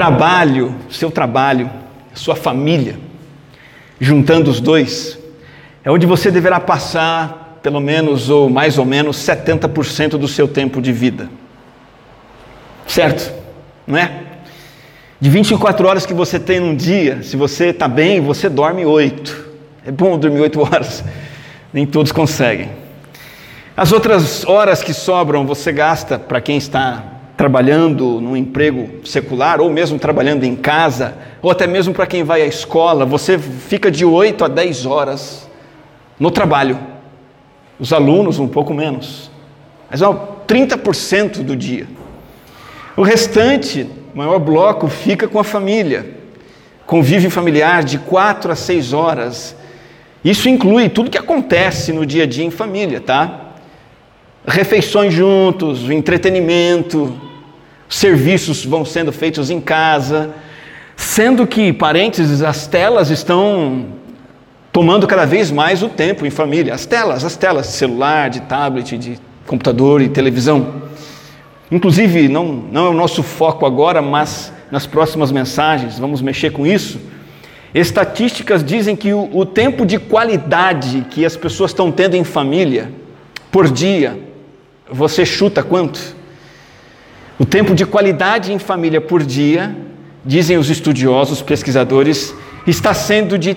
trabalho, seu trabalho, sua família, juntando os dois, é onde você deverá passar pelo menos ou mais ou menos 70% do seu tempo de vida. Certo? Não é? De 24 horas que você tem num dia, se você está bem, você dorme 8. É bom dormir 8 horas. Nem todos conseguem. As outras horas que sobram, você gasta para quem está trabalhando num emprego secular, ou mesmo trabalhando em casa, ou até mesmo para quem vai à escola, você fica de 8 a 10 horas no trabalho. Os alunos, um pouco menos. Mas é 30% do dia. O restante, o maior bloco, fica com a família. Convívio familiar de 4 a 6 horas. Isso inclui tudo que acontece no dia a dia em família, tá? Refeições juntos, o entretenimento, serviços vão sendo feitos em casa, sendo que, parênteses, as telas estão tomando cada vez mais o tempo em família. As telas, as telas de celular, de tablet, de computador e televisão. Inclusive, não, não é o nosso foco agora, mas nas próximas mensagens vamos mexer com isso. Estatísticas dizem que o, o tempo de qualidade que as pessoas estão tendo em família por dia, você chuta quanto? O tempo de qualidade em família por dia, dizem os estudiosos, pesquisadores, está sendo de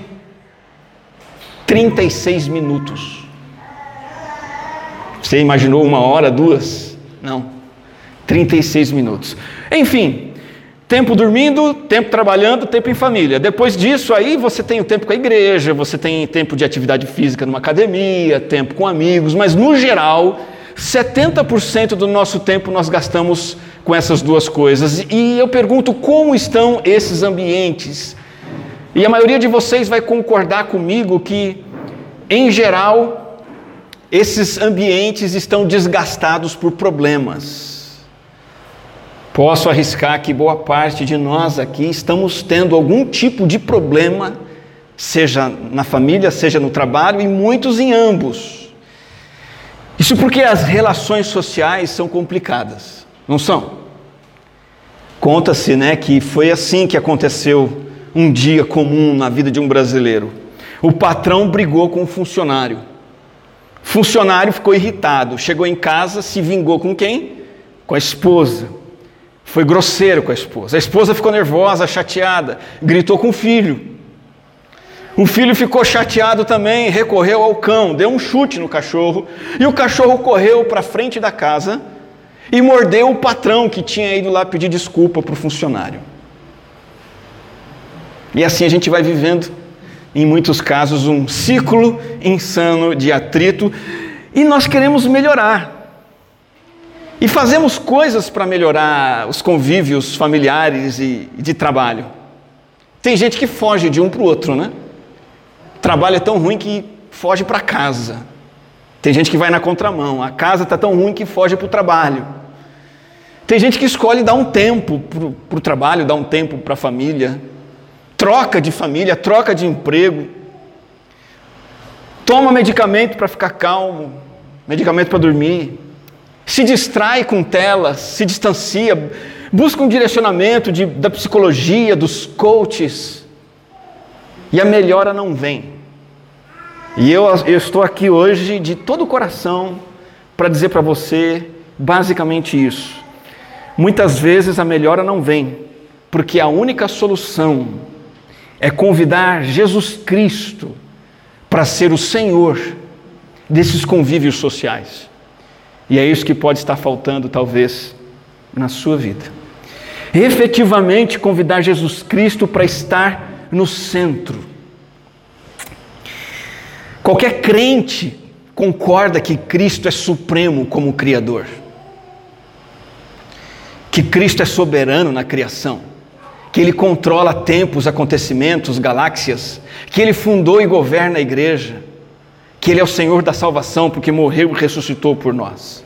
36 minutos. Você imaginou uma hora, duas? Não. 36 minutos. Enfim, tempo dormindo, tempo trabalhando, tempo em família. Depois disso, aí você tem o tempo com a igreja, você tem tempo de atividade física numa academia, tempo com amigos, mas no geral, 70% do nosso tempo nós gastamos com essas duas coisas. E eu pergunto como estão esses ambientes? E a maioria de vocês vai concordar comigo que, em geral, esses ambientes estão desgastados por problemas. Posso arriscar que boa parte de nós aqui estamos tendo algum tipo de problema, seja na família, seja no trabalho, e muitos em ambos. Isso porque as relações sociais são complicadas, não são? Conta-se, né, que foi assim que aconteceu um dia comum na vida de um brasileiro. O patrão brigou com o funcionário. Funcionário ficou irritado, chegou em casa, se vingou com quem? Com a esposa. Foi grosseiro com a esposa. A esposa ficou nervosa, chateada, gritou com o filho. O filho ficou chateado também, recorreu ao cão, deu um chute no cachorro, e o cachorro correu para frente da casa e mordeu o patrão que tinha ido lá pedir desculpa para o funcionário. E assim a gente vai vivendo, em muitos casos, um ciclo insano de atrito, e nós queremos melhorar. E fazemos coisas para melhorar os convívios familiares e de trabalho. Tem gente que foge de um para o outro, né? Trabalho é tão ruim que foge para casa. Tem gente que vai na contramão. A casa está tão ruim que foge para o trabalho. Tem gente que escolhe dar um tempo para o trabalho, dar um tempo para a família. Troca de família, troca de emprego. Toma medicamento para ficar calmo, medicamento para dormir se distrai com telas, se distancia, busca um direcionamento de, da psicologia, dos coaches, e a melhora não vem. E eu, eu estou aqui hoje de todo o coração para dizer para você basicamente isso. Muitas vezes a melhora não vem, porque a única solução é convidar Jesus Cristo para ser o Senhor desses convívios sociais. E é isso que pode estar faltando, talvez, na sua vida. Efetivamente convidar Jesus Cristo para estar no centro. Qualquer crente concorda que Cristo é supremo como Criador, que Cristo é soberano na criação, que Ele controla tempos, acontecimentos, galáxias, que Ele fundou e governa a igreja que Ele é o Senhor da salvação porque morreu e ressuscitou por nós.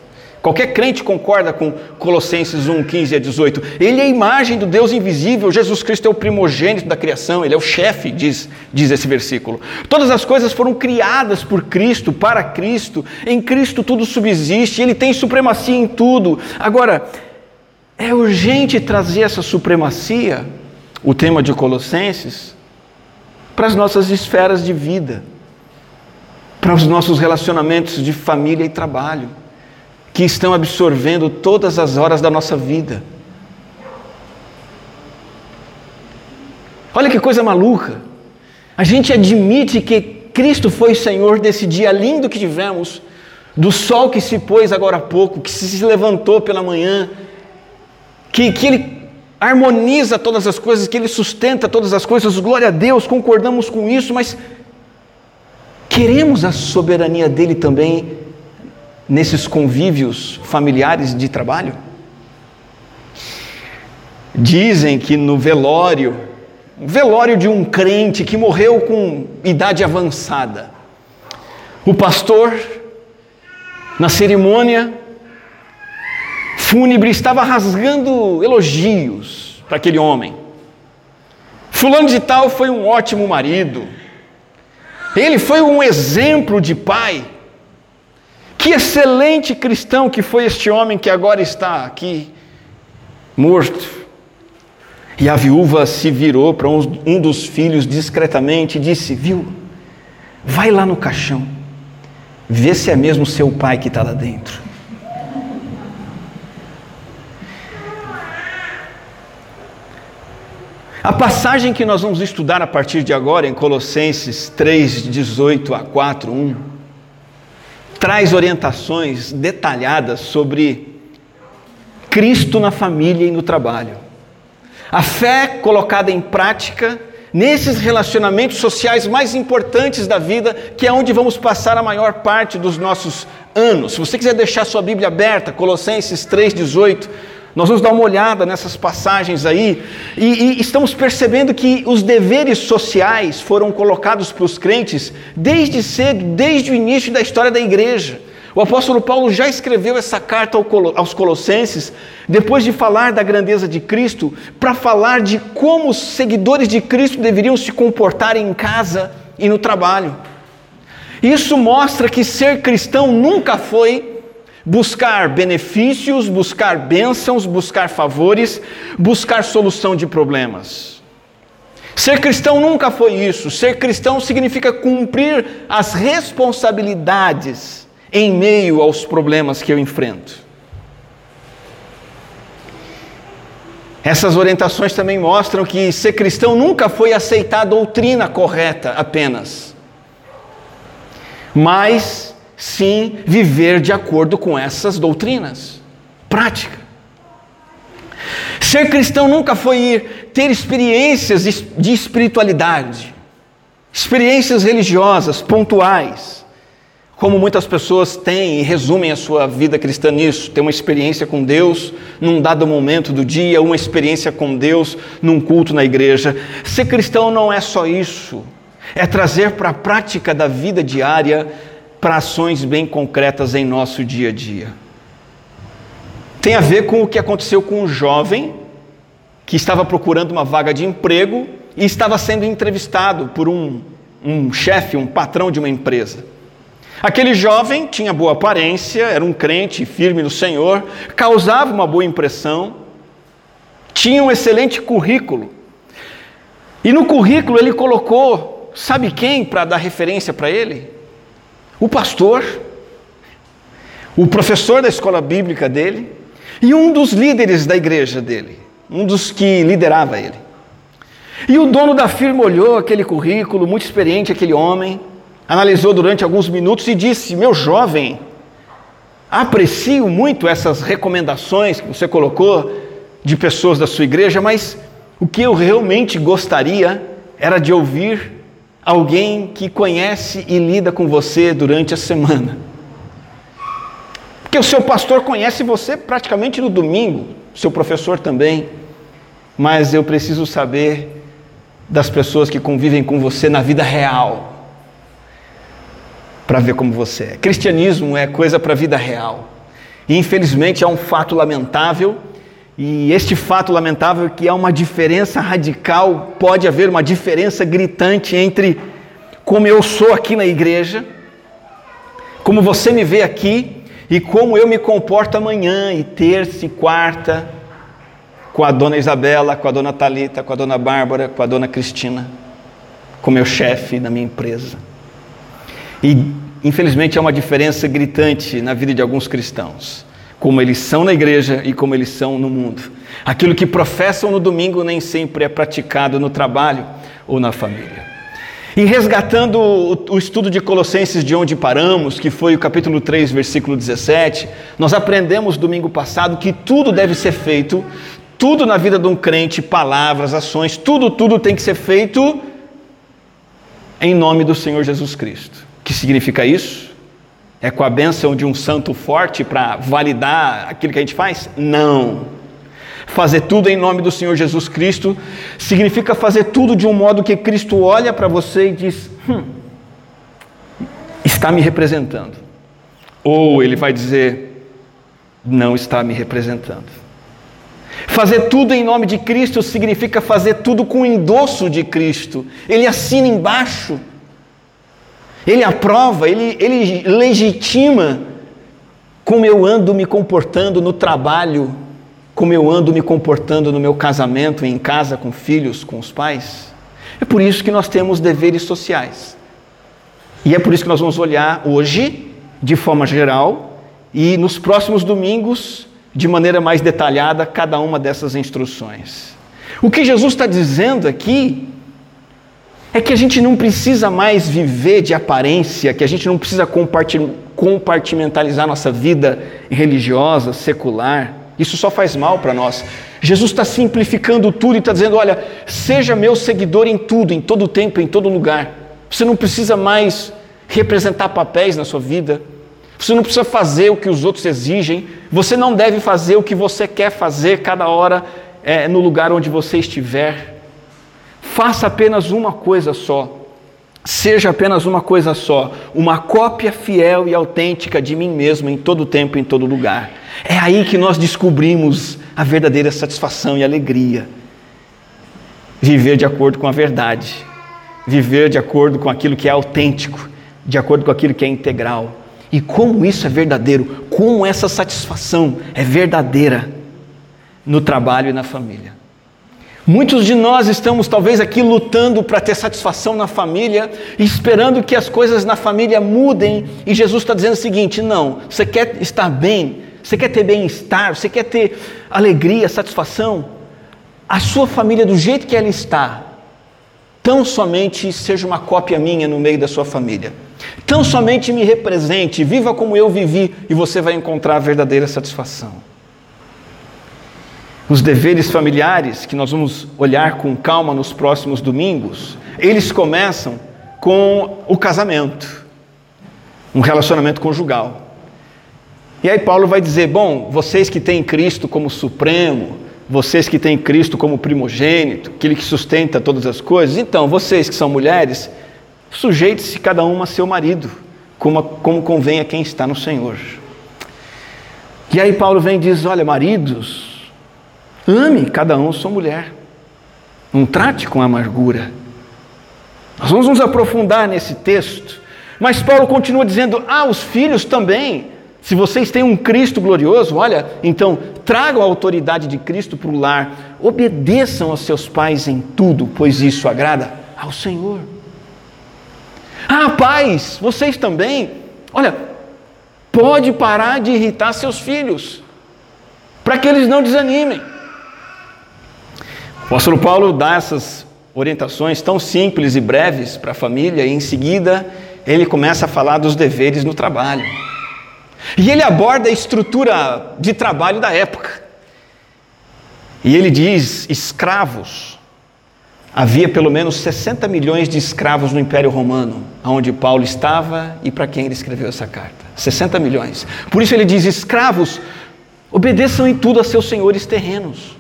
Qualquer crente concorda com Colossenses 1, 15 a 18. Ele é a imagem do Deus invisível, Jesus Cristo é o primogênito da criação, ele é o chefe, diz, diz esse versículo. Todas as coisas foram criadas por Cristo, para Cristo, em Cristo tudo subsiste, ele tem supremacia em tudo. Agora, é urgente trazer essa supremacia, o tema de Colossenses, para as nossas esferas de vida, para os nossos relacionamentos de família e trabalho, que estão absorvendo todas as horas da nossa vida. Olha que coisa maluca. A gente admite que Cristo foi Senhor desse dia lindo que tivemos, do sol que se pôs agora há pouco, que se levantou pela manhã, que, que Ele harmoniza todas as coisas, que Ele sustenta todas as coisas, glória a Deus, concordamos com isso, mas queremos a soberania dele também nesses convívios familiares de trabalho? Dizem que no velório, velório de um crente que morreu com idade avançada, o pastor, na cerimônia, fúnebre estava rasgando elogios para aquele homem. Fulano de Tal foi um ótimo marido. Ele foi um exemplo de pai. Que excelente cristão que foi este homem que agora está aqui, morto. E a viúva se virou para um dos filhos discretamente e disse: Viu, vai lá no caixão, vê se é mesmo seu pai que está lá dentro. A passagem que nós vamos estudar a partir de agora, em Colossenses 3, 18 a 4, 1, traz orientações detalhadas sobre Cristo na família e no trabalho. A fé colocada em prática nesses relacionamentos sociais mais importantes da vida, que é onde vamos passar a maior parte dos nossos anos. Se você quiser deixar sua Bíblia aberta, Colossenses 3,18 nós vamos dar uma olhada nessas passagens aí e, e estamos percebendo que os deveres sociais foram colocados para os crentes desde cedo, desde o início da história da igreja. O apóstolo Paulo já escreveu essa carta aos Colossenses, depois de falar da grandeza de Cristo, para falar de como os seguidores de Cristo deveriam se comportar em casa e no trabalho. Isso mostra que ser cristão nunca foi buscar benefícios, buscar bênçãos, buscar favores, buscar solução de problemas. Ser cristão nunca foi isso. Ser cristão significa cumprir as responsabilidades em meio aos problemas que eu enfrento. Essas orientações também mostram que ser cristão nunca foi aceitar a doutrina correta apenas, mas sim viver de acordo com essas doutrinas. Prática. Ser cristão nunca foi ir ter experiências de espiritualidade, experiências religiosas pontuais, como muitas pessoas têm e resumem a sua vida cristã nisso: ter uma experiência com Deus num dado momento do dia, uma experiência com Deus num culto na igreja. Ser cristão não é só isso, é trazer para a prática da vida diária para ações bem concretas em nosso dia a dia. Tem a ver com o que aconteceu com um jovem que estava procurando uma vaga de emprego e estava sendo entrevistado por um, um chefe, um patrão de uma empresa. Aquele jovem tinha boa aparência, era um crente firme no Senhor, causava uma boa impressão, tinha um excelente currículo. E no currículo ele colocou, sabe quem para dar referência para ele? O pastor, o professor da escola bíblica dele e um dos líderes da igreja dele, um dos que liderava ele. E o dono da firma olhou aquele currículo, muito experiente aquele homem, analisou durante alguns minutos e disse: Meu jovem, aprecio muito essas recomendações que você colocou de pessoas da sua igreja, mas o que eu realmente gostaria era de ouvir alguém que conhece e lida com você durante a semana. Porque o seu pastor conhece você praticamente no domingo, seu professor também, mas eu preciso saber das pessoas que convivem com você na vida real, para ver como você é. Cristianismo é coisa para a vida real. E infelizmente é um fato lamentável e este fato lamentável que há uma diferença radical, pode haver uma diferença gritante entre como eu sou aqui na igreja, como você me vê aqui e como eu me comporto amanhã, e terça, e quarta, com a dona Isabela, com a dona Talita, com a dona Bárbara, com a dona Cristina, com meu chefe na minha empresa. E infelizmente há uma diferença gritante na vida de alguns cristãos, como eles são na igreja e como eles são no mundo. Aquilo que professam no domingo nem sempre é praticado no trabalho ou na família. E resgatando o, estudo de Colossenses de onde paramos, que foi o capítulo 3, versículo 17, nós aprendemos domingo passado que tudo deve ser feito, tudo na vida de um crente, palavras, ações, tudo, tudo tem que ser feito em nome do Senhor Jesus Cristo. O que significa isso? É com a bênção de um santo forte para validar aquilo que a gente faz? Não. Fazer tudo em nome do Senhor Jesus Cristo significa fazer tudo de um modo que Cristo olha para você e diz: hum, está me representando. Ou ele vai dizer: não está me representando. Fazer tudo em nome de Cristo significa fazer tudo com o endosso de Cristo. Ele assina embaixo, ele aprova, ele, ele legitima como eu ando me comportando no trabalho, como eu ando me comportando no meu casamento, em casa, com filhos, com os pais. É por isso que nós temos deveres sociais. E é por isso que nós vamos olhar hoje, de forma geral, e nos próximos domingos, de maneira mais detalhada, cada uma dessas instruções. O que Jesus está dizendo aqui é que a gente não precisa mais viver de aparência, que a gente não precisa compartimentalizar nossa vida religiosa, secular isso só faz mal para nós. Jesus está simplificando tudo e está dizendo: olha, seja meu seguidor em tudo, em todo tempo, em todo lugar. Você não precisa mais representar papéis na sua vida. Você não precisa fazer o que os outros exigem. Você não deve fazer o que você quer fazer cada hora é, no lugar onde você estiver. Faça apenas uma coisa só seja apenas uma coisa só, uma cópia fiel e autêntica de mim mesmo em todo tempo, em todo lugar. É aí que nós descobrimos a verdadeira satisfação e alegria. Viver de acordo com a verdade, viver de acordo com aquilo que é autêntico, de acordo com aquilo que é integral. E como isso é verdadeiro, como essa satisfação é verdadeira no trabalho e na família. Muitos de nós estamos talvez aqui lutando para ter satisfação na família, esperando que as coisas na família mudem, e Jesus está dizendo o seguinte: não, você quer estar bem, você quer ter bem-estar, você quer ter alegria, satisfação, a sua família do jeito que ela está, tão somente seja uma cópia minha no meio da sua família. Tão somente me represente, viva como eu vivi, e você vai encontrar a verdadeira satisfação. Os deveres familiares, que nós vamos olhar com calma nos próximos domingos, eles começam com o casamento, um relacionamento conjugal. E aí Paulo vai dizer: bom, vocês que têm Cristo como supremo, vocês que têm Cristo como primogênito, aquele que sustenta todas as coisas, então vocês que são mulheres, sujeite-se cada uma a seu marido, como, como convém a quem está no Senhor. E aí Paulo vem e diz: olha, maridos, Ame cada um sua mulher. Não trate com amargura. Nós vamos nos aprofundar nesse texto. Mas Paulo continua dizendo: Ah, os filhos também. Se vocês têm um Cristo glorioso, olha, então tragam a autoridade de Cristo para o lar, obedeçam aos seus pais em tudo, pois isso agrada ao Senhor. Ah, pais, vocês também, olha, pode parar de irritar seus filhos, para que eles não desanimem. O apóstolo Paulo dá essas orientações tão simples e breves para a família, e em seguida ele começa a falar dos deveres no trabalho. E ele aborda a estrutura de trabalho da época. E ele diz: escravos. Havia pelo menos 60 milhões de escravos no Império Romano, onde Paulo estava e para quem ele escreveu essa carta. 60 milhões. Por isso ele diz: escravos, obedeçam em tudo a seus senhores terrenos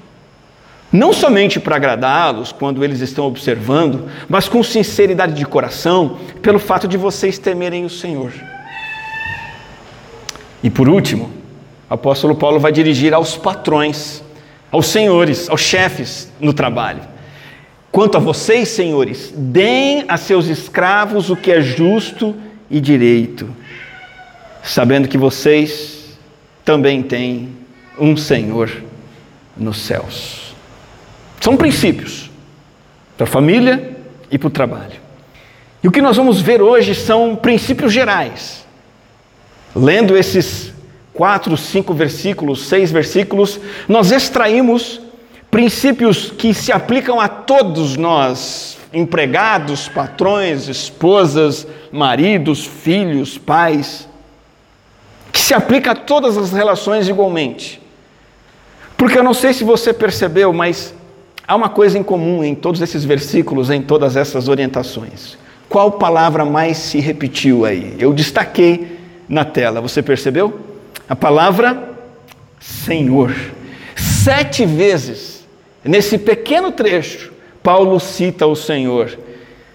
não somente para agradá-los quando eles estão observando, mas com sinceridade de coração, pelo fato de vocês temerem o Senhor. E por último, o apóstolo Paulo vai dirigir aos patrões, aos senhores, aos chefes no trabalho. Quanto a vocês, senhores, deem a seus escravos o que é justo e direito, sabendo que vocês também têm um Senhor nos céus. São princípios para a família e para o trabalho. E o que nós vamos ver hoje são princípios gerais. Lendo esses quatro, cinco versículos, seis versículos, nós extraímos princípios que se aplicam a todos nós, empregados, patrões, esposas, maridos, filhos, pais, que se aplica a todas as relações igualmente. Porque eu não sei se você percebeu, mas há uma coisa em comum em todos esses versículos, em todas essas orientações. Qual palavra mais se repetiu aí? Eu destaquei na tela, você percebeu? A palavra Senhor. Sete vezes, nesse pequeno trecho, Paulo cita o Senhor.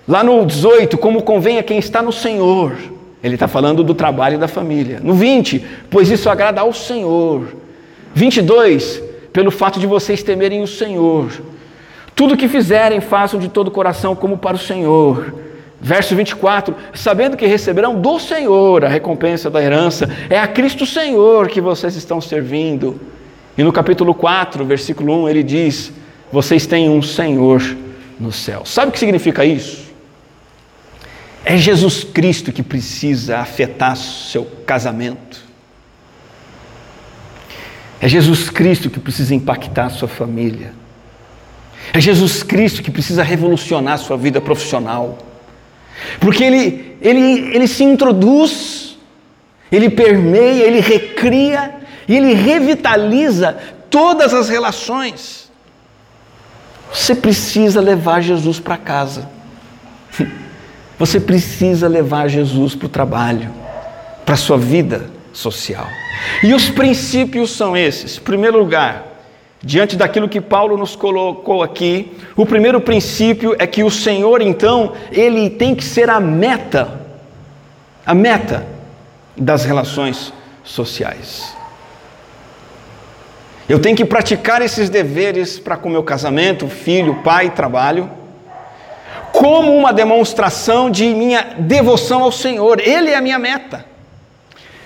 Lá no 18, como convém a quem está no Senhor. Ele está falando do trabalho da família. No 20, pois isso agrada ao Senhor. 22, pelo fato de vocês temerem o Senhor. Tudo que fizerem, façam de todo o coração como para o Senhor. Verso 24: sabendo que receberão do Senhor a recompensa da herança, é a Cristo Senhor que vocês estão servindo. E no capítulo 4, versículo 1, ele diz: Vocês têm um Senhor no céu. Sabe o que significa isso? É Jesus Cristo que precisa afetar seu casamento. É Jesus Cristo que precisa impactar sua família. É Jesus Cristo que precisa revolucionar sua vida profissional. Porque ele, ele, ele se introduz, ele permeia, ele recria e ele revitaliza todas as relações. Você precisa levar Jesus para casa. Você precisa levar Jesus para o trabalho, para a sua vida social. E os princípios são esses. Em primeiro lugar, diante daquilo que Paulo nos colocou aqui, o primeiro princípio é que o Senhor, então, ele tem que ser a meta, a meta das relações sociais. Eu tenho que praticar esses deveres para com meu casamento, filho, pai, trabalho, como uma demonstração de minha devoção ao Senhor. Ele é a minha meta.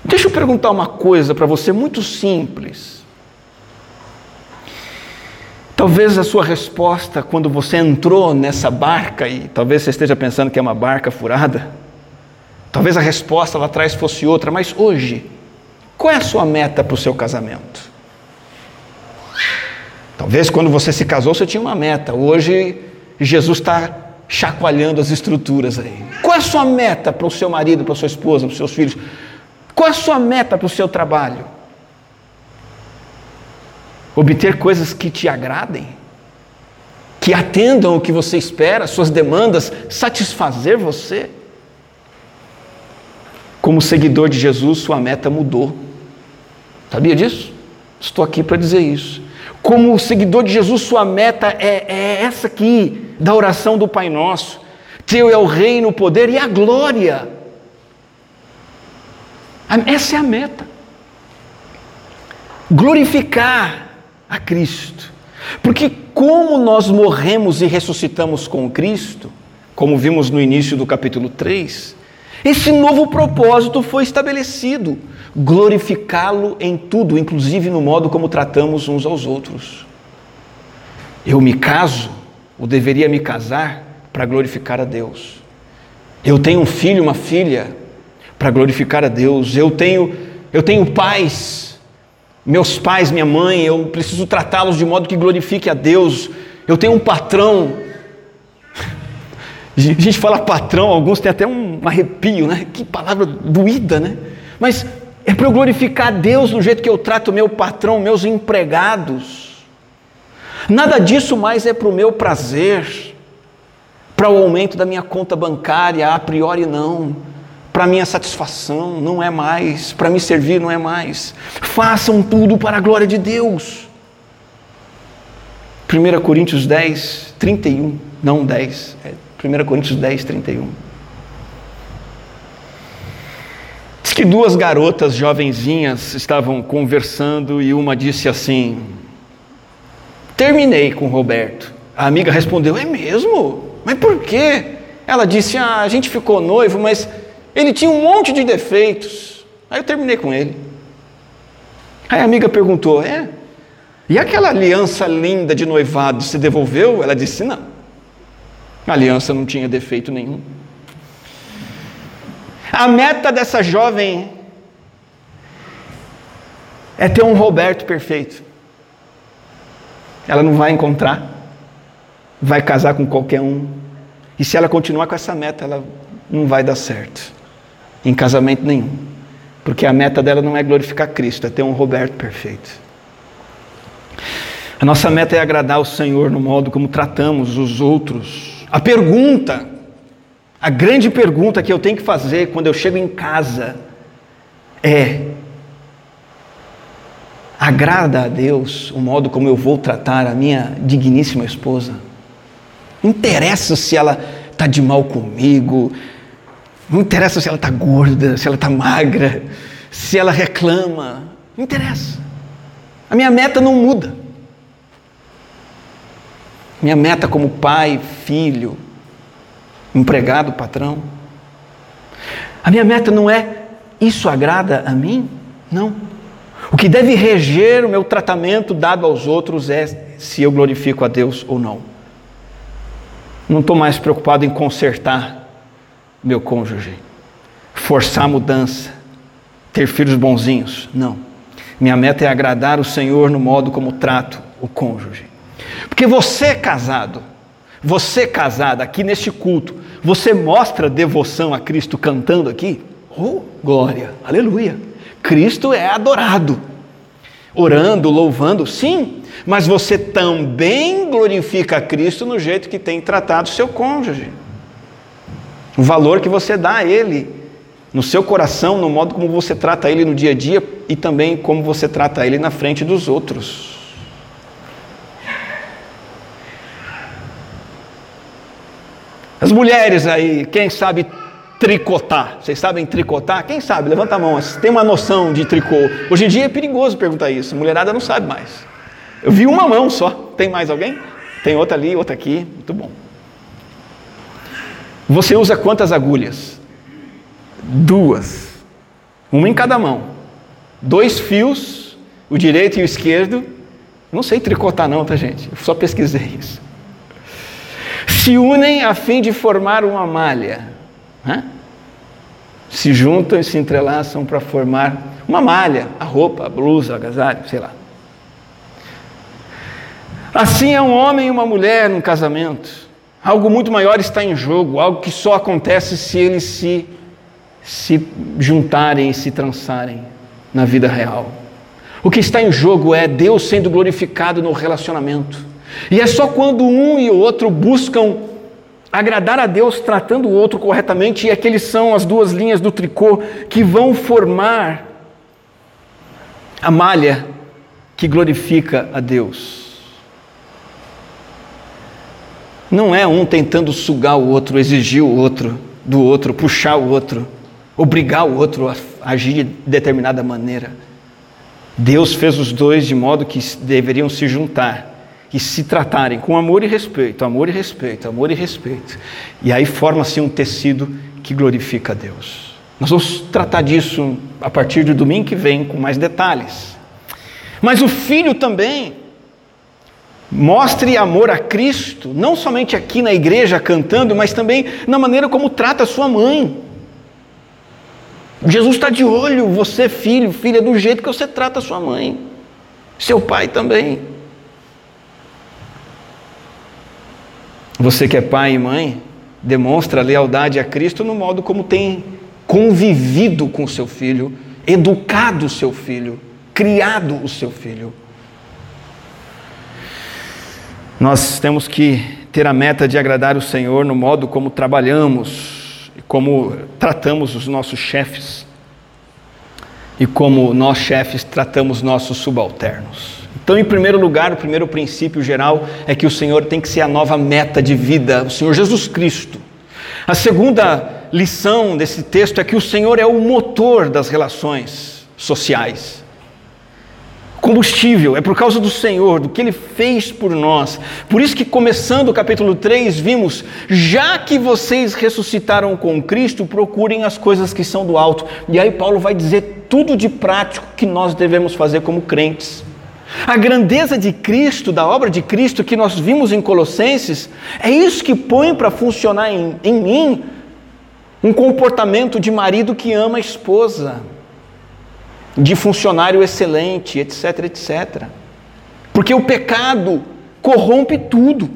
Deixa eu perguntar uma coisa para você muito simples. Talvez a sua resposta quando você entrou nessa barca, e talvez você esteja pensando que é uma barca furada, talvez a resposta lá atrás fosse outra, mas hoje, qual é a sua meta para o seu casamento? Talvez quando você se casou você tinha uma meta, hoje Jesus está chacoalhando as estruturas aí. Qual é a sua meta para o seu marido, para a sua esposa, para os seus filhos? Qual é a sua meta para o seu trabalho? Obter coisas que te agradem, que atendam o que você espera, suas demandas, satisfazer você. Como seguidor de Jesus, sua meta mudou. Sabia disso? Estou aqui para dizer isso. Como seguidor de Jesus, sua meta é, é essa aqui, da oração do Pai Nosso. Teu é o reino, o poder e a glória. Essa é a meta. Glorificar a Cristo. Porque como nós morremos e ressuscitamos com Cristo, como vimos no início do capítulo 3, esse novo propósito foi estabelecido: glorificá-lo em tudo, inclusive no modo como tratamos uns aos outros. Eu me caso, ou deveria me casar, para glorificar a Deus. Eu tenho um filho, uma filha, para glorificar a Deus. Eu tenho, eu tenho pais meus pais, minha mãe, eu preciso tratá-los de modo que glorifique a Deus. Eu tenho um patrão. A gente fala patrão, alguns têm até um arrepio, né? Que palavra doída, né? Mas é para eu glorificar a Deus no jeito que eu trato meu patrão, meus empregados. Nada disso mais é para o meu prazer, para o aumento da minha conta bancária, a priori não para minha satisfação, não é mais, para me servir não é mais. Façam tudo para a glória de Deus. 1 Coríntios 10, 31, não 10, é 1 Coríntios 10, 31. Diz que duas garotas jovenzinhas estavam conversando e uma disse assim: Terminei com Roberto. A amiga respondeu: É mesmo? Mas por quê? Ela disse: Ah, a gente ficou noivo, mas ele tinha um monte de defeitos. Aí eu terminei com ele. Aí a amiga perguntou: É? E aquela aliança linda de noivado se devolveu? Ela disse: não. A aliança não tinha defeito nenhum. A meta dessa jovem é ter um Roberto perfeito. Ela não vai encontrar, vai casar com qualquer um. E se ela continuar com essa meta, ela não vai dar certo em casamento nenhum. Porque a meta dela não é glorificar Cristo, é ter um Roberto perfeito. A nossa meta é agradar o Senhor no modo como tratamos os outros. A pergunta, a grande pergunta que eu tenho que fazer quando eu chego em casa é: agrada a Deus o modo como eu vou tratar a minha digníssima esposa? Interessa se ela está de mal comigo, não interessa se ela está gorda, se ela está magra, se ela reclama, não interessa. A minha meta não muda. Minha meta como pai, filho, empregado, patrão. A minha meta não é isso agrada a mim? Não. O que deve reger o meu tratamento dado aos outros é se eu glorifico a Deus ou não. Não estou mais preocupado em consertar meu cônjuge, forçar a mudança, ter filhos bonzinhos. Não. Minha meta é agradar o Senhor no modo como trato o cônjuge. Porque você é casado, você é casada aqui neste culto, você mostra devoção a Cristo cantando aqui? Oh, glória, aleluia. Cristo é adorado. Orando, louvando, sim, mas você também glorifica a Cristo no jeito que tem tratado seu cônjuge. O valor que você dá a ele, no seu coração, no modo como você trata ele no dia a dia e também como você trata ele na frente dos outros. As mulheres aí, quem sabe tricotar. Vocês sabem tricotar? Quem sabe? Levanta a mão. Tem uma noção de tricô. Hoje em dia é perigoso perguntar isso. A mulherada não sabe mais. Eu vi uma mão só. Tem mais alguém? Tem outra ali, outra aqui. Muito bom. Você usa quantas agulhas? Duas. Uma em cada mão. Dois fios, o direito e o esquerdo. Não sei tricotar não, tá gente? Eu só pesquisei isso. Se unem a fim de formar uma malha né? se juntam e se entrelaçam para formar uma malha, a roupa, a blusa, a agasalho, sei lá. Assim é um homem e uma mulher num casamento. Algo muito maior está em jogo, algo que só acontece se eles se, se juntarem e se trançarem na vida real. O que está em jogo é Deus sendo glorificado no relacionamento. E é só quando um e o outro buscam agradar a Deus tratando o outro corretamente, e aqueles são as duas linhas do tricô que vão formar a malha que glorifica a Deus. Não é um tentando sugar o outro, exigir o outro do outro, puxar o outro, obrigar o outro a agir de determinada maneira. Deus fez os dois de modo que deveriam se juntar e se tratarem com amor e respeito, amor e respeito, amor e respeito. E aí forma-se um tecido que glorifica a Deus. Nós vamos tratar disso a partir do domingo que vem com mais detalhes. Mas o filho também mostre amor a Cristo, não somente aqui na igreja cantando, mas também na maneira como trata sua mãe. Jesus está de olho, você, filho, filha, do jeito que você trata sua mãe, seu pai também. Você que é pai e mãe, demonstra lealdade a Cristo no modo como tem convivido com seu filho, educado o seu filho, criado o seu filho. Nós temos que ter a meta de agradar o Senhor no modo como trabalhamos, como tratamos os nossos chefes e como nós chefes tratamos nossos subalternos. Então, em primeiro lugar, o primeiro princípio geral é que o Senhor tem que ser a nova meta de vida, o Senhor Jesus Cristo. A segunda lição desse texto é que o Senhor é o motor das relações sociais. Combustível, é por causa do Senhor, do que Ele fez por nós. Por isso que começando o capítulo 3, vimos, já que vocês ressuscitaram com Cristo, procurem as coisas que são do alto. E aí Paulo vai dizer tudo de prático que nós devemos fazer como crentes. A grandeza de Cristo, da obra de Cristo que nós vimos em Colossenses, é isso que põe para funcionar em, em mim um comportamento de marido que ama a esposa, de funcionário excelente, etc, etc. Porque o pecado corrompe tudo.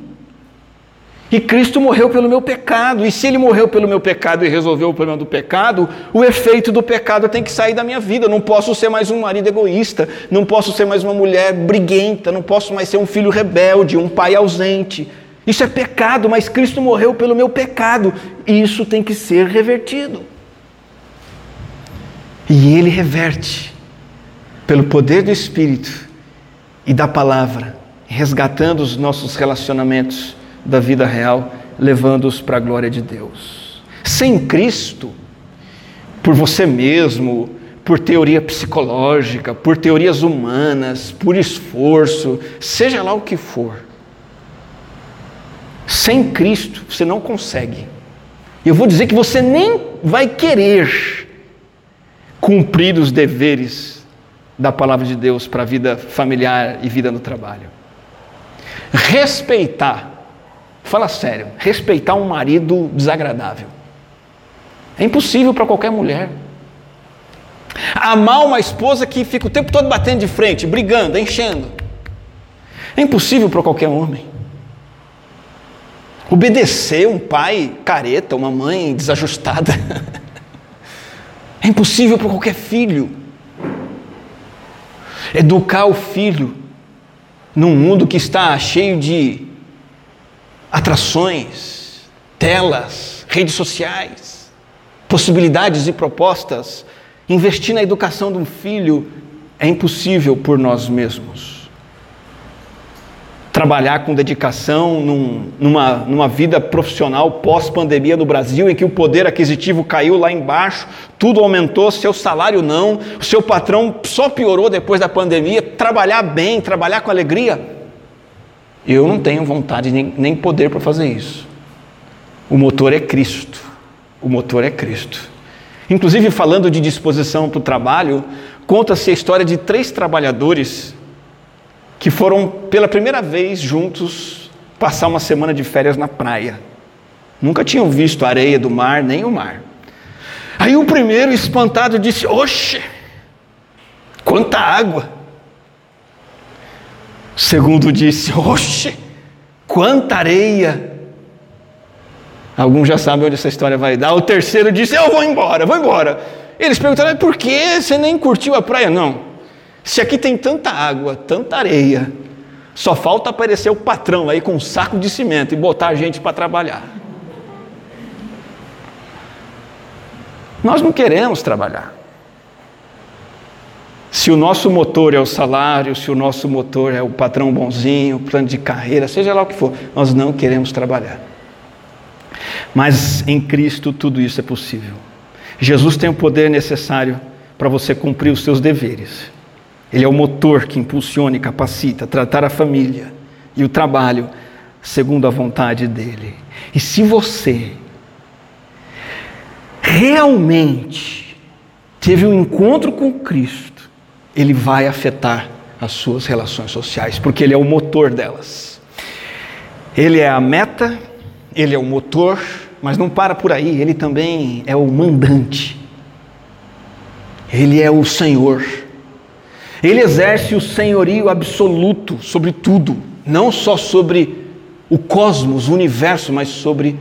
E Cristo morreu pelo meu pecado. E se Ele morreu pelo meu pecado e resolveu o problema do pecado, o efeito do pecado tem que sair da minha vida. Não posso ser mais um marido egoísta, não posso ser mais uma mulher briguenta, não posso mais ser um filho rebelde, um pai ausente. Isso é pecado, mas Cristo morreu pelo meu pecado. E isso tem que ser revertido. E Ele reverte, pelo poder do Espírito e da palavra, resgatando os nossos relacionamentos da vida real, levando-os para a glória de Deus. Sem Cristo, por você mesmo, por teoria psicológica, por teorias humanas, por esforço, seja lá o que for. Sem Cristo, você não consegue. Eu vou dizer que você nem vai querer cumprir os deveres da palavra de Deus para a vida familiar e vida no trabalho. Respeitar Fala sério, respeitar um marido desagradável. É impossível para qualquer mulher. Amar uma esposa que fica o tempo todo batendo de frente, brigando, enchendo. É impossível para qualquer homem. Obedecer um pai careta, uma mãe desajustada. É impossível para qualquer filho. Educar o filho num mundo que está cheio de atrações, telas, redes sociais, possibilidades e propostas. Investir na educação de um filho é impossível por nós mesmos. Trabalhar com dedicação num, numa, numa vida profissional pós-pandemia no Brasil, em que o poder aquisitivo caiu lá embaixo, tudo aumentou, seu salário não, o seu patrão só piorou depois da pandemia. Trabalhar bem, trabalhar com alegria, eu não tenho vontade nem, nem poder para fazer isso. O motor é Cristo. O motor é Cristo. Inclusive, falando de disposição para o trabalho, conta-se a história de três trabalhadores que foram pela primeira vez juntos passar uma semana de férias na praia. Nunca tinham visto a areia do mar, nem o mar. Aí o primeiro, espantado, disse: Oxe, quanta água! segundo disse: Oxe, quanta areia! Alguns já sabem onde essa história vai dar. O terceiro disse: Eu vou embora, vou embora. Eles perguntaram: Por que você nem curtiu a praia? Não. Se aqui tem tanta água, tanta areia, só falta aparecer o patrão aí com um saco de cimento e botar a gente para trabalhar. Nós não queremos trabalhar. Se o nosso motor é o salário, se o nosso motor é o patrão bonzinho, o plano de carreira, seja lá o que for, nós não queremos trabalhar. Mas em Cristo tudo isso é possível. Jesus tem o poder necessário para você cumprir os seus deveres. Ele é o motor que impulsiona e capacita tratar a família e o trabalho segundo a vontade dele. E se você realmente teve um encontro com Cristo, ele vai afetar as suas relações sociais, porque ele é o motor delas. Ele é a meta, ele é o motor, mas não para por aí, ele também é o mandante. Ele é o Senhor. Ele exerce o senhorio absoluto sobre tudo, não só sobre o cosmos, o universo, mas sobre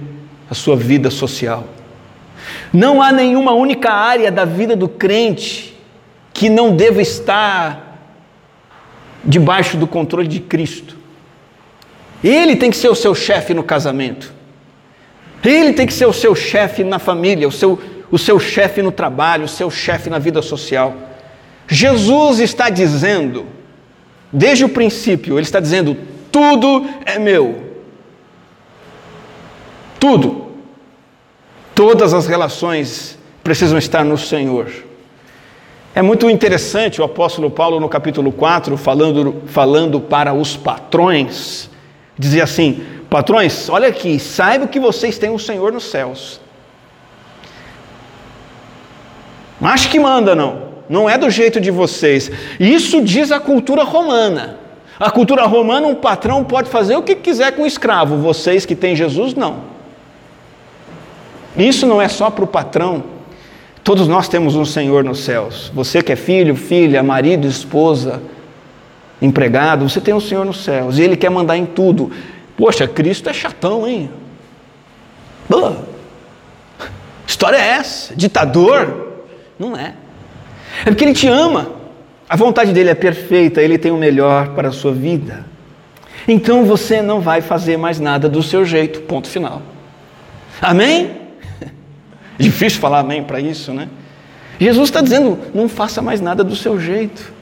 a sua vida social. Não há nenhuma única área da vida do crente que não deva estar debaixo do controle de Cristo. Ele tem que ser o seu chefe no casamento. Ele tem que ser o seu chefe na família, o seu, o seu chefe no trabalho, o seu chefe na vida social. Jesus está dizendo, desde o princípio, ele está dizendo: tudo é meu. Tudo. Todas as relações precisam estar no Senhor. É muito interessante o apóstolo Paulo, no capítulo 4, falando, falando para os patrões, dizia assim: Patrões, olha aqui, saiba que vocês têm um Senhor nos céus. Não acho que manda, não. Não é do jeito de vocês. Isso diz a cultura romana. A cultura romana, um patrão pode fazer o que quiser com o escravo, vocês que têm Jesus, não. Isso não é só para o patrão. Todos nós temos um Senhor nos céus. Você que é filho, filha, marido, esposa, empregado, você tem um Senhor nos céus e Ele quer mandar em tudo. Poxa, Cristo é chatão, hein? Boa. História é essa? Ditador? Não é. É porque Ele te ama. A vontade dele é perfeita, Ele tem o melhor para a sua vida. Então você não vai fazer mais nada do seu jeito, ponto final. Amém? Difícil falar amém para isso, né? Jesus está dizendo: não faça mais nada do seu jeito.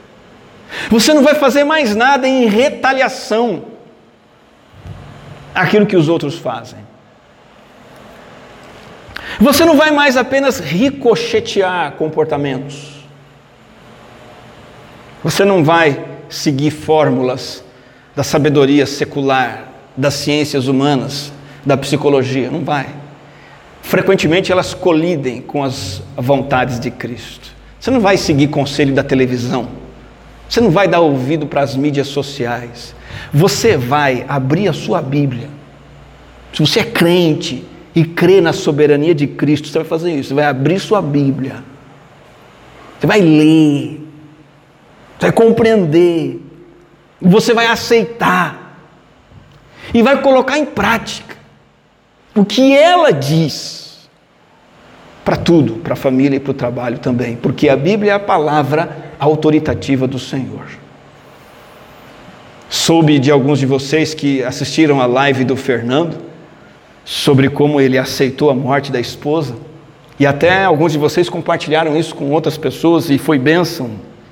Você não vai fazer mais nada em retaliação àquilo que os outros fazem. Você não vai mais apenas ricochetear comportamentos. Você não vai seguir fórmulas da sabedoria secular, das ciências humanas, da psicologia. Não vai. Frequentemente elas colidem com as vontades de Cristo. Você não vai seguir conselho da televisão. Você não vai dar ouvido para as mídias sociais. Você vai abrir a sua Bíblia. Se você é crente e crê na soberania de Cristo, você vai fazer isso. Você vai abrir sua Bíblia. Você vai ler. Você vai compreender. Você vai aceitar. E vai colocar em prática o que ela diz para tudo, para a família e para o trabalho também, porque a Bíblia é a palavra autoritativa do Senhor. Soube de alguns de vocês que assistiram a live do Fernando sobre como ele aceitou a morte da esposa, e até alguns de vocês compartilharam isso com outras pessoas e foi bênção.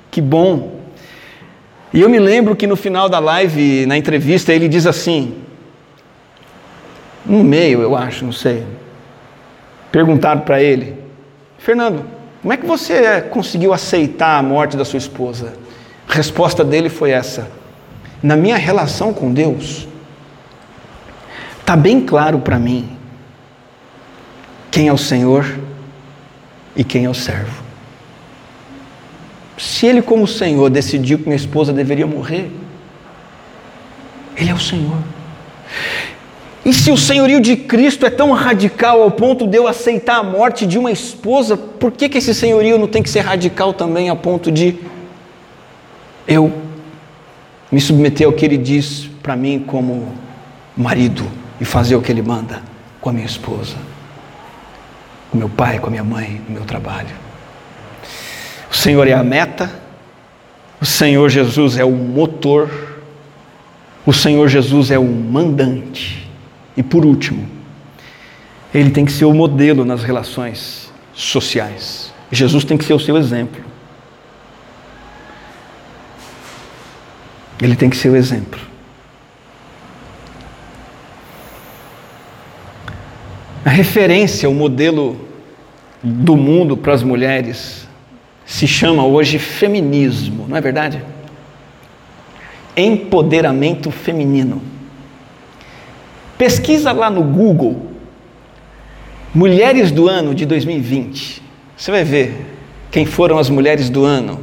Que bom. E eu me lembro que no final da live, na entrevista, ele diz assim: no meio, eu acho, não sei. Perguntaram para ele: Fernando, como é que você conseguiu aceitar a morte da sua esposa? A resposta dele foi essa: Na minha relação com Deus, está bem claro para mim quem é o Senhor e quem é o servo. Se ele, como Senhor, decidiu que minha esposa deveria morrer, ele é o Senhor. E se o senhorio de Cristo é tão radical ao ponto de eu aceitar a morte de uma esposa, por que, que esse senhorio não tem que ser radical também a ponto de eu me submeter ao que ele diz para mim como marido e fazer o que ele manda com a minha esposa, com meu pai, com a minha mãe, no meu trabalho? O Senhor é a meta, o Senhor Jesus é o motor, o Senhor Jesus é o mandante. E por último, ele tem que ser o modelo nas relações sociais. Jesus tem que ser o seu exemplo. Ele tem que ser o exemplo. A referência, o modelo do mundo para as mulheres se chama hoje feminismo, não é verdade? Empoderamento feminino. Pesquisa lá no Google Mulheres do ano de 2020. Você vai ver quem foram as mulheres do ano.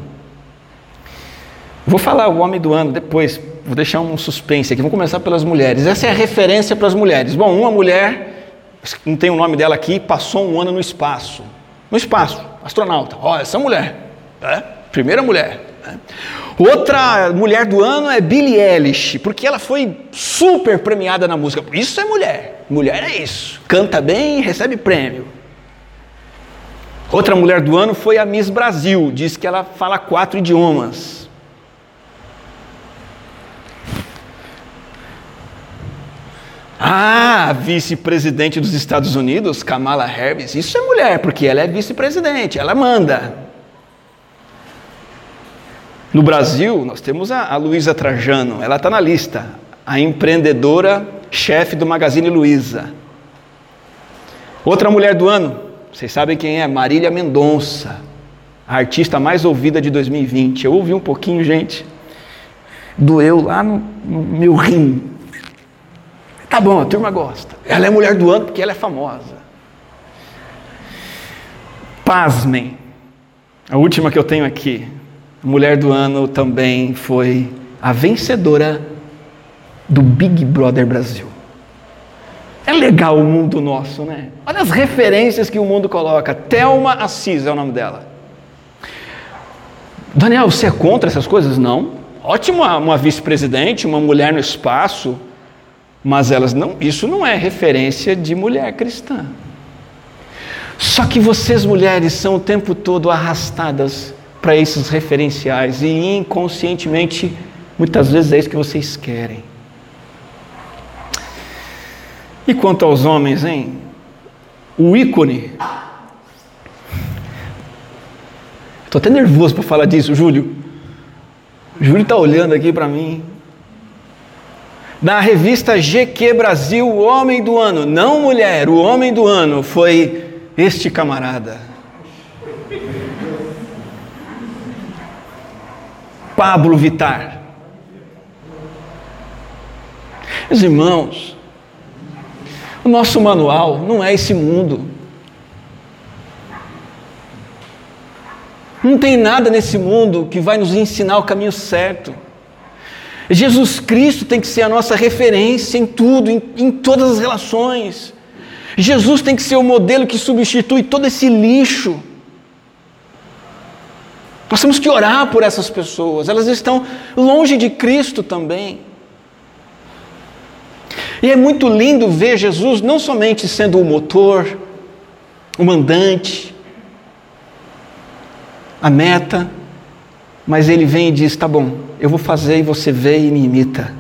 Vou falar o homem do ano depois, vou deixar um suspense aqui. Vamos começar pelas mulheres. Essa é a referência para as mulheres. Bom, uma mulher, não tem o nome dela aqui, passou um ano no espaço. No espaço, astronauta. Olha, essa mulher. É? Primeira mulher. É? Outra mulher do ano é Billie Eilish, porque ela foi super premiada na música. Isso é mulher. Mulher é isso. Canta bem, recebe prêmio. Outra mulher do ano foi a Miss Brasil, diz que ela fala quatro idiomas. Ah, vice-presidente dos Estados Unidos, Kamala Harris, isso é mulher, porque ela é vice-presidente, ela manda. No Brasil, nós temos a, a Luísa Trajano, ela está na lista, a empreendedora chefe do Magazine Luiza. Outra mulher do ano, vocês sabem quem é? Marília Mendonça, a artista mais ouvida de 2020. Eu ouvi um pouquinho, gente, doeu lá no, no meu rim. Tá bom, a turma gosta. Ela é mulher do ano porque ela é famosa. Pasmem, A última que eu tenho aqui, mulher do ano também foi a vencedora do Big Brother Brasil. É legal o mundo nosso, né? Olha as referências que o mundo coloca. Thelma Assis é o nome dela. Daniel, você é contra essas coisas? Não. Ótimo uma, vice-presidente, uma mulher no espaço, mas elas não, isso não é referência de mulher cristã. Só que vocês mulheres são o tempo todo arrastadas para esses referenciais e inconscientemente muitas vezes é isso que vocês querem. E quanto aos homens, hein? O ícone. Estou até nervoso para falar disso, Júlio. O Júlio está olhando aqui para mim. Na revista GQ Brasil, o homem do ano, não mulher, o homem do ano foi este camarada. Pablo Vitar. Meus irmãos, o nosso manual não é esse mundo. Não tem nada nesse mundo que vai nos ensinar o caminho certo. Jesus Cristo tem que ser a nossa referência em tudo, em, em, todas as relações. Jesus tem que ser o modelo que substitui todo esse lixo. Nós temos que orar por essas pessoas, elas estão longe de Cristo também. E é muito lindo ver Jesus não somente sendo o motor, o mandante, a meta, mas ele vem e diz: tá bom, eu vou fazer e você vê e me imita.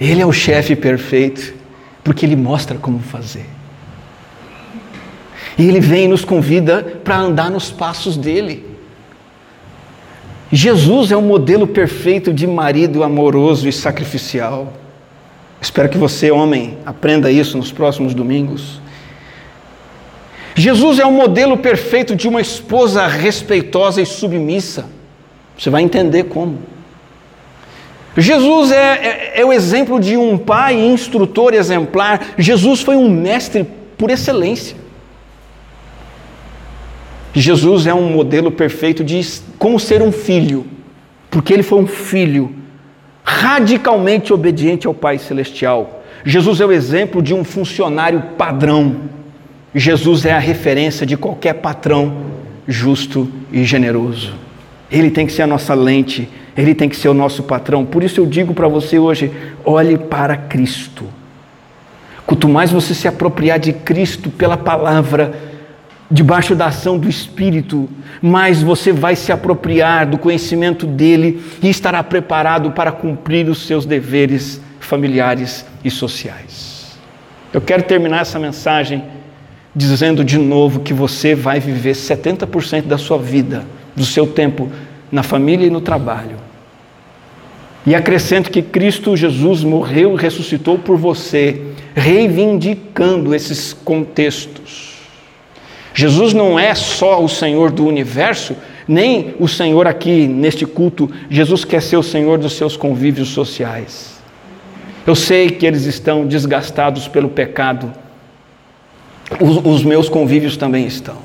Ele é o chefe perfeito, porque ele mostra como fazer. E ele vem e nos convida para andar nos passos dele. Jesus é o modelo perfeito de marido amoroso e sacrificial. Espero que você, homem, aprenda isso nos próximos domingos. Jesus é o modelo perfeito de uma esposa respeitosa e submissa. Você vai entender como. Jesus é, é, é, o exemplo de um pai instrutor exemplar. Jesus foi um mestre por excelência. Jesus é um modelo perfeito de como ser um filho, porque ele foi um filho radicalmente obediente ao Pai Celestial. Jesus é o exemplo de um funcionário padrão. Jesus é a referência de qualquer patrão justo e generoso. Ele tem que ser a nossa lente, ele tem que ser o nosso patrão. Por isso eu digo para você hoje: olhe para Cristo. Quanto mais você se apropriar de Cristo pela palavra, debaixo da ação do Espírito, mais você vai se apropriar do conhecimento dele e estará preparado para cumprir os seus deveres familiares e sociais. Eu quero terminar essa mensagem dizendo de novo que você vai viver 70% da sua vida, do seu tempo, na família e no trabalho. E acrescento que Cristo Jesus morreu e ressuscitou por você, reivindicando esses contextos Jesus não é só o Senhor do universo, nem o Senhor aqui neste culto. Jesus quer ser o Senhor dos seus convívios sociais. Eu sei que eles estão desgastados pelo pecado. Os, os meus convívios também estão.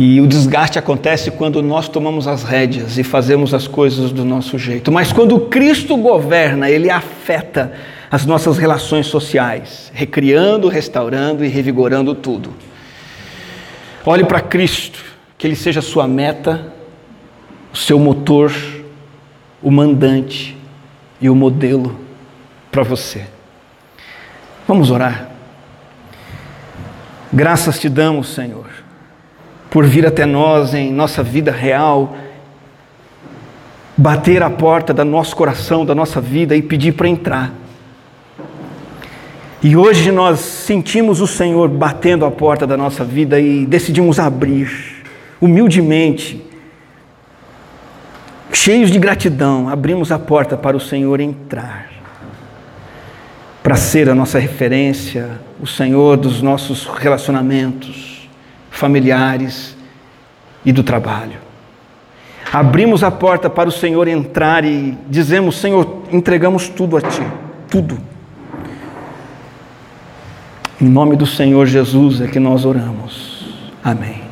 E o desgaste acontece quando nós tomamos as rédeas e fazemos as coisas do nosso jeito. Mas quando Cristo governa, ele afeta as nossas relações sociais, recriando, restaurando e revigorando tudo. Olhe para Cristo, que Ele seja sua meta, o seu motor, o mandante e o modelo para você. Vamos orar. Graças te damos, Senhor, por vir até nós em nossa vida real, bater a porta do nosso coração, da nossa vida e pedir para entrar. E hoje nós sentimos o Senhor batendo a porta da nossa vida e decidimos abrir, humildemente, cheios de gratidão, abrimos a porta para o Senhor entrar, para ser a nossa referência, o Senhor dos nossos relacionamentos familiares e do trabalho. Abrimos a porta para o Senhor entrar e dizemos: Senhor, entregamos tudo a Ti, tudo em nome do Senhor Jesus é que nós oramos. Amém.